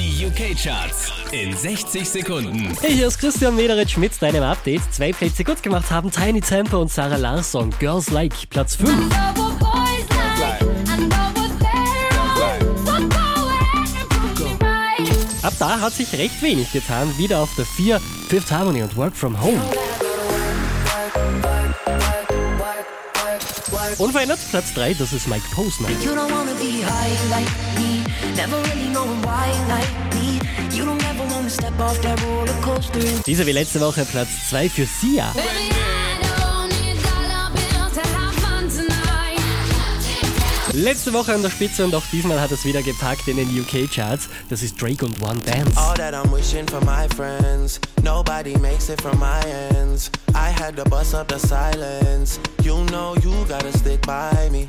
Die UK-Charts in 60 Sekunden. Hey, hier ist Christian Mederitsch mit deinem Update. Zwei Plätze gut gemacht haben Tiny Temper und Sarah Larsson. Girls Like, Platz 5. Ab da hat sich recht wenig getan. Wieder auf der 4, Fifth Harmony und Work From Home. Unverändert Platz 3, das ist Mike Posner. You don't wanna be high like me, never really knowing why like me. You don't ever wanna step off that roller coaster. Diese wie letzte Woche Platz 2 für Sia. Letzte Woche an der Spitze und auch diesmal hat es wieder gepackt in den UK-Charts. Das ist Drake und One Dance. All that I'm wishing for my friends. Nobody makes it from my ends. I had to bust up the silence. You know you gotta stick by me.